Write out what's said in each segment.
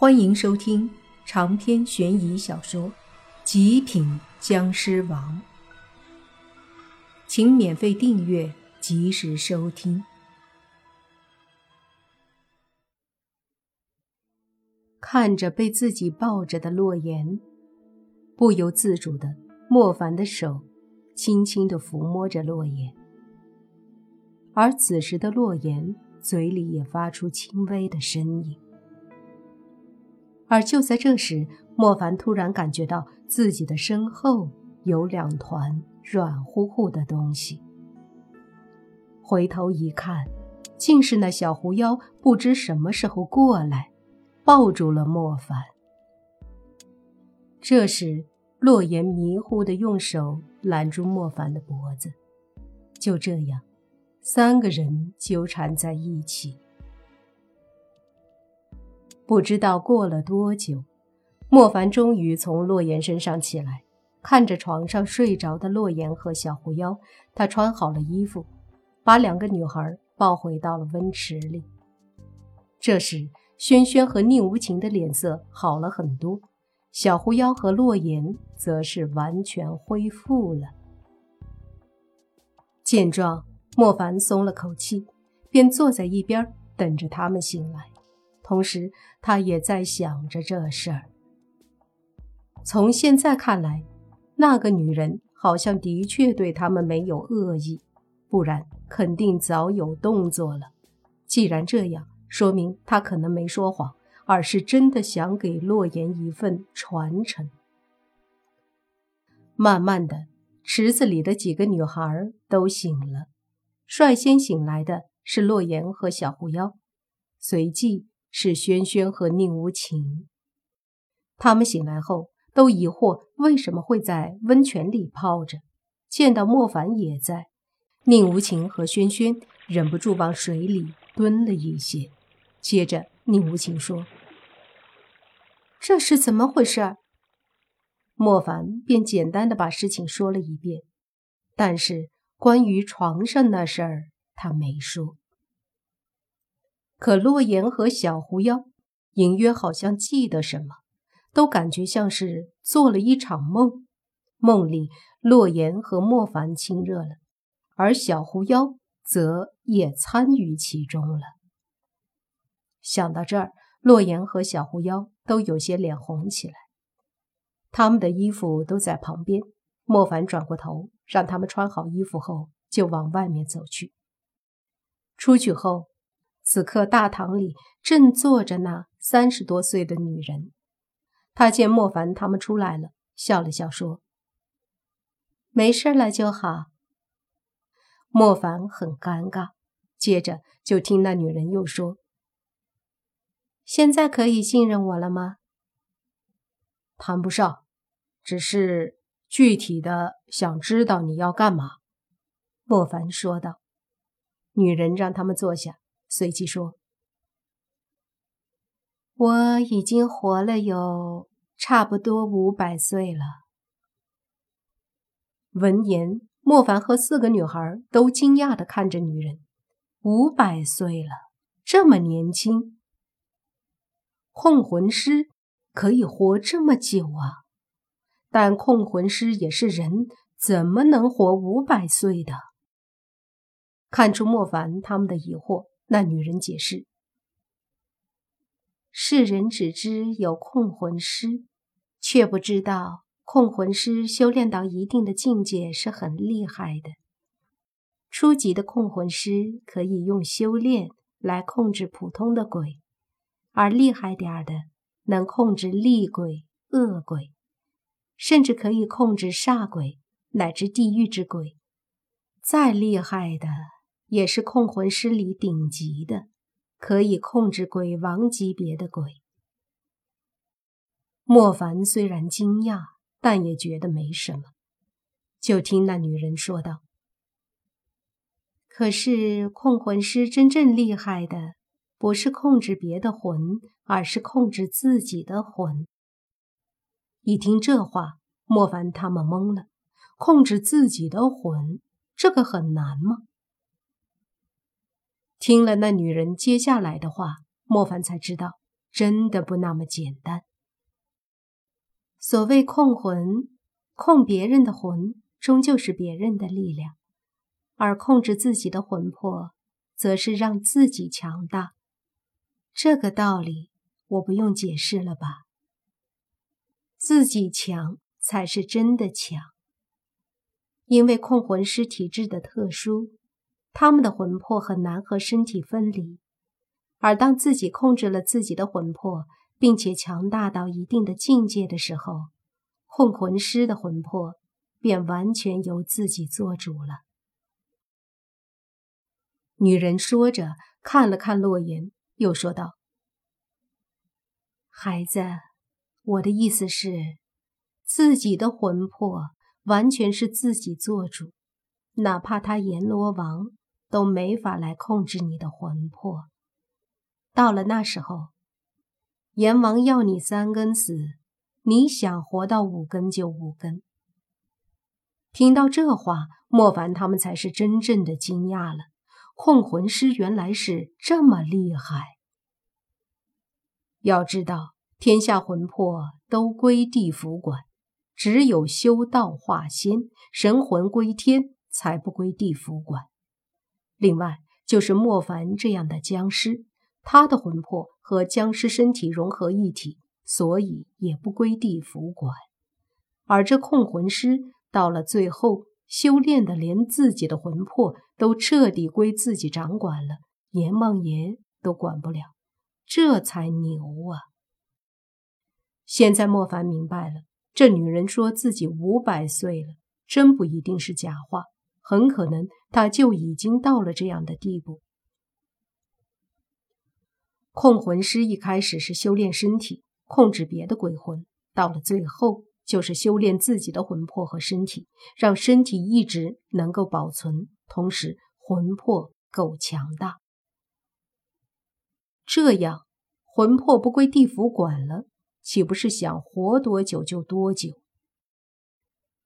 欢迎收听长篇悬疑小说《极品僵尸王》，请免费订阅，及时收听。看着被自己抱着的洛言，不由自主的，莫凡的手轻轻的抚摸着洛言，而此时的洛言嘴里也发出轻微的呻吟。而就在这时，莫凡突然感觉到自己的身后有两团软乎乎的东西。回头一看，竟是那小狐妖不知什么时候过来，抱住了莫凡。这时，洛言迷糊的用手拦住莫凡的脖子，就这样，三个人纠缠在一起。不知道过了多久，莫凡终于从洛言身上起来，看着床上睡着的洛言和小狐妖，他穿好了衣服，把两个女孩抱回到了温池里。这时，轩轩和宁无情的脸色好了很多，小狐妖和洛言则是完全恢复了。见状，莫凡松了口气，便坐在一边等着他们醒来。同时，他也在想着这事儿。从现在看来，那个女人好像的确对他们没有恶意，不然肯定早有动作了。既然这样，说明她可能没说谎，而是真的想给洛言一份传承。慢慢的，池子里的几个女孩都醒了，率先醒来的是洛言和小狐妖，随即。是轩轩和宁无情，他们醒来后都疑惑为什么会在温泉里泡着。见到莫凡也在，宁无情和轩轩忍不住往水里蹲了一些。接着，宁无情说：“这是怎么回事？”莫凡便简单的把事情说了一遍，但是关于床上那事儿，他没说。可洛言和小狐妖隐约好像记得什么，都感觉像是做了一场梦。梦里，洛言和莫凡亲热了，而小狐妖则也参与其中了。想到这儿，洛言和小狐妖都有些脸红起来。他们的衣服都在旁边，莫凡转过头，让他们穿好衣服后，就往外面走去。出去后。此刻大堂里正坐着那三十多岁的女人，她见莫凡他们出来了，笑了笑说：“没事了就好。”莫凡很尴尬，接着就听那女人又说：“现在可以信任我了吗？”谈不上，只是具体的想知道你要干嘛。”莫凡说道。女人让他们坐下。随即说：“我已经活了有差不多五百岁了。”闻言，莫凡和四个女孩都惊讶的看着女人：“五百岁了，这么年轻？控魂师可以活这么久啊？但控魂师也是人，怎么能活五百岁的？”看出莫凡他们的疑惑。那女人解释：“世人只知有控魂师，却不知道控魂师修炼到一定的境界是很厉害的。初级的控魂师可以用修炼来控制普通的鬼，而厉害点儿的能控制厉鬼、恶鬼，甚至可以控制煞鬼乃至地狱之鬼。再厉害的。”也是控魂师里顶级的，可以控制鬼王级别的鬼。莫凡虽然惊讶，但也觉得没什么。就听那女人说道：“可是控魂师真正厉害的，不是控制别的魂，而是控制自己的魂。”一听这话，莫凡他们懵了。控制自己的魂，这个很难吗？听了那女人接下来的话，莫凡才知道，真的不那么简单。所谓控魂，控别人的魂，终究是别人的力量；而控制自己的魂魄，则是让自己强大。这个道理我不用解释了吧？自己强才是真的强。因为控魂师体质的特殊，他们的魂魄很难和身体分离。而当自己控制了自己的魂魄，并且强大到一定的境界的时候，控魂师的魂魄便完全由自己做主了。女人说着，看了看洛言，又说道：“孩子，我的意思是，自己的魂魄完全是自己做主，哪怕他阎罗王都没法来控制你的魂魄。到了那时候。”阎王要你三根死，你想活到五根就五根。听到这话，莫凡他们才是真正的惊讶了。控魂师原来是这么厉害。要知道，天下魂魄都归地府管，只有修道化仙、神魂归天，才不归地府管。另外，就是莫凡这样的僵尸。他的魂魄和僵尸身体融合一体，所以也不归地府管。而这控魂师到了最后，修炼的连自己的魂魄都彻底归自己掌管了，阎王爷都管不了，这才牛啊！现在莫凡明白了，这女人说自己五百岁了，真不一定是假话，很可能他就已经到了这样的地步。控魂师一开始是修炼身体，控制别的鬼魂，到了最后就是修炼自己的魂魄和身体，让身体一直能够保存，同时魂魄够强大。这样，魂魄不归地府管了，岂不是想活多久就多久？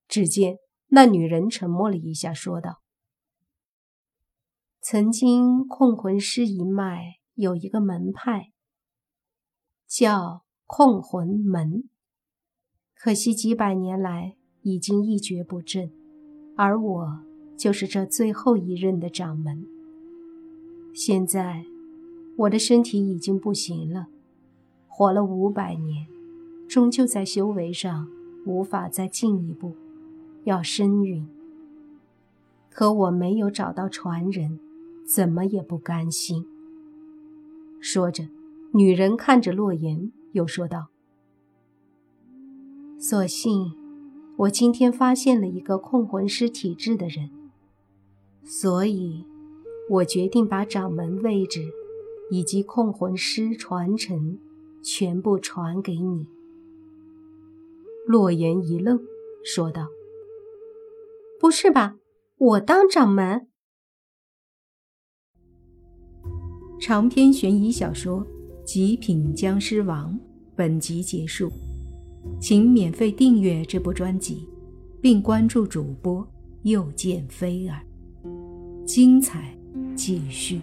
只见那女人沉默了一下，说道：“曾经控魂师一脉。”有一个门派叫控魂门，可惜几百年来已经一蹶不振，而我就是这最后一任的掌门。现在我的身体已经不行了，活了五百年，终究在修为上无法再进一步，要身孕。可我没有找到传人，怎么也不甘心。说着，女人看着洛言，又说道：“所幸我今天发现了一个控魂师体质的人，所以，我决定把掌门位置以及控魂师传承全部传给你。”洛言一愣，说道：“不是吧？我当掌门？”长篇悬疑小说《极品僵尸王》本集结束，请免费订阅这部专辑，并关注主播又见菲儿，精彩继续。